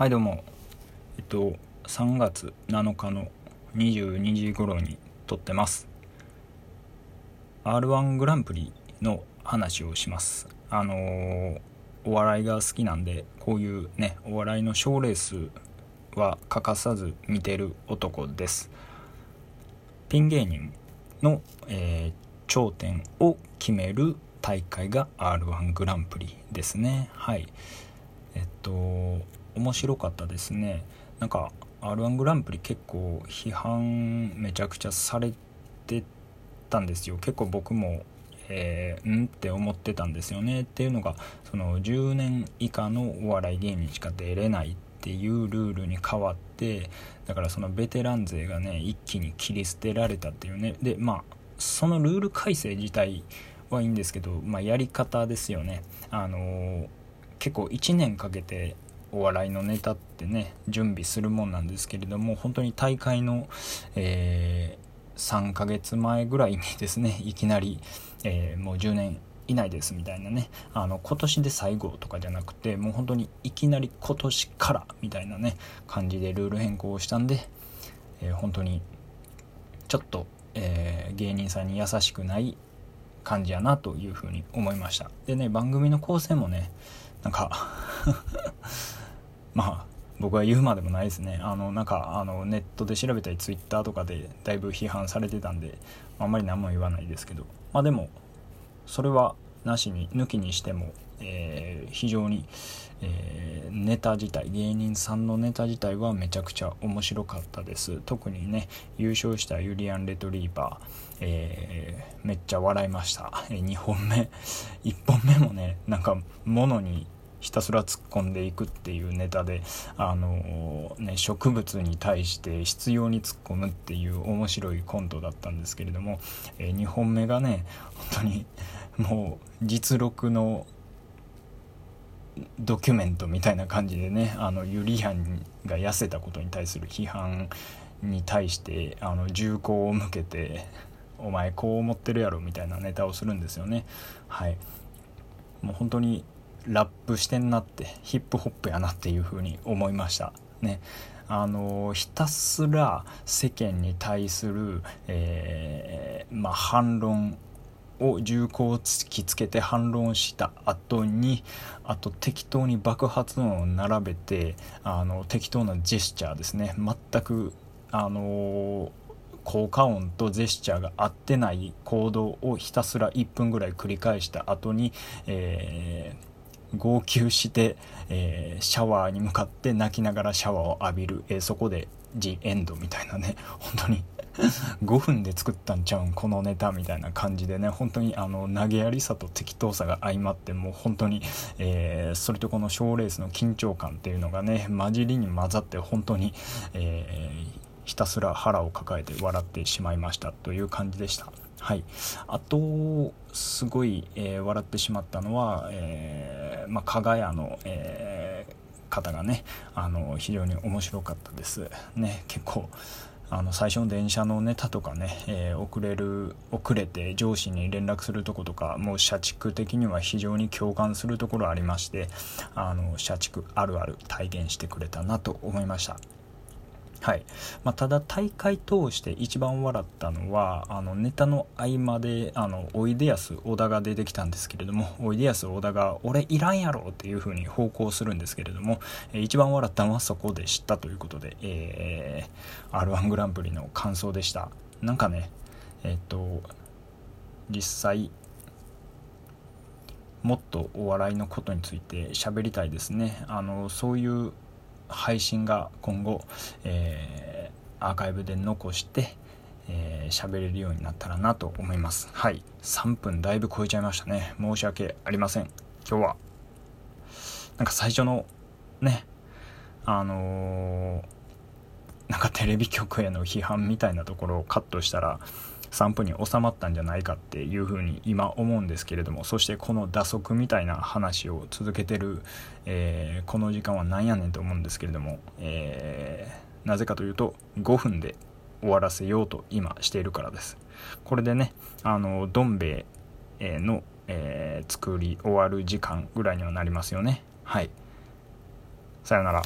はいどうも。えっと3月7日の22時頃に撮ってます。r 1グランプリの話をします。あのー、お笑いが好きなんでこういうねお笑いの賞レースは欠かさず見てる男です。ピン芸人の、えー、頂点を決める大会が r 1グランプリですね。はい。えっと面白かったですね。なんか r 1グランプリ結構批判めちゃくちゃされてたんですよ。結構僕もえー、んって思ってたんですよね。っていうのがその10年以下のお笑い芸人しか出れないっていうルールに変わってだからそのベテラン勢がね一気に切り捨てられたっていうね。でまあそのルール改正自体はいいんですけど、まあ、やり方ですよね。あのー、結構1年かけてお笑いのネタってね準備するもんなんですけれども本当に大会の、えー、3ヶ月前ぐらいにですね いきなり、えー、もう10年以内ですみたいなねあの今年で最後とかじゃなくてもう本当にいきなり今年からみたいなね感じでルール変更をしたんで、えー、本当にちょっと、えー、芸人さんに優しくない感じやなというふうに思いました。でね番組の構成もねなんか まあ僕は言うまでもないですね。あのなんかあのネットで調べたりツイッターとかでだいぶ批判されてたんであんまり何も言わないですけど。まあでもそれはなしに抜きにしても、えー、非常に、えー、ネタ自体芸人さんのネタ自体はめちゃくちゃ面白かったです。特にね優勝したユリアン・レトリーバー、えー、めっちゃ笑いました、え2本目。1本目もねなんか物にひたすら突っ込んでいくっていうネタで、あの、ね、植物に対して執拗に突っ込むっていう面白いコントだったんですけれども、え、2本目がね本当にもう実録のドキュメントみたいな感じでねあのユリアンが痩せたことに対する批判に対してあの銃口を向けて「お前こう思ってるやろ」みたいなネタをするんですよね。はい。もう本当にラップしてんなってヒップホップやなっていう風に思いました。ね。あのひたすら世間に対する、えー、まあ、反論を銃口を突きつけて反論した後にあと適当に爆発音を並べてあの適当なジェスチャーですね。全くあの効果音とジェスチャーが合ってない行動をひたすら1分ぐらい繰り返した後に、えー号泣して、えー、シャワーに向かって泣きながらシャワーを浴びる、えー、そこで「ジ・エンド」みたいなね。本当に 5分で作ったんちゃうんこのネタみたいな感じでね。本当にあの投げやりさと適当さが相まってもう本当に、えー、それとこの賞レースの緊張感っていうのがね混じりに混ざって本当に、えー、ひたすら腹を抱えて笑ってしまいましたという感じでした。はい、あとすごい、えー、笑ってしまったのは、えーまあ、加賀屋の、えー、方がねあの非常に面白かったです。ね結構あの最初の電車のネタとかね、えー、遅れる遅れて上司に連絡するとことかもう社畜的には非常に共感するところありましてあの社畜あるある体現してくれたなと思いました。はい。まあ、ただ大会通して一番笑ったのはあのネタの合間であのおいでやす小田が出てきたんですけれども おいでやす小田が「俺いらんやろ」っていう風に奉公するんですけれども、え一番笑ったのはそこでしたということで、えー、r 1グランプリの感想でした。なんかねえっ、と実際もっとお笑いのことについて喋りたいですね。あのそういう配信が今後、えー、アーカイブで残してえー、喋れるようになったらなと思います。はい。3分だいぶ超えちゃいましたね。申し訳ありません。今日は。なんか最初のねあのー、なんかテレビ局への批判みたいなところをカットしたら3分に収まったんじゃないかっていうふうに今思うんですけれどもそしてこの打足みたいな話を続けてる、えー、この時間は何やねんと思うんですけれども、えー、なぜかというと5分で終わらせようと今しているからです。これでねあのどん兵衛の、えー、作り終わる時間ぐらいにはなりますよね。はい。さよなら。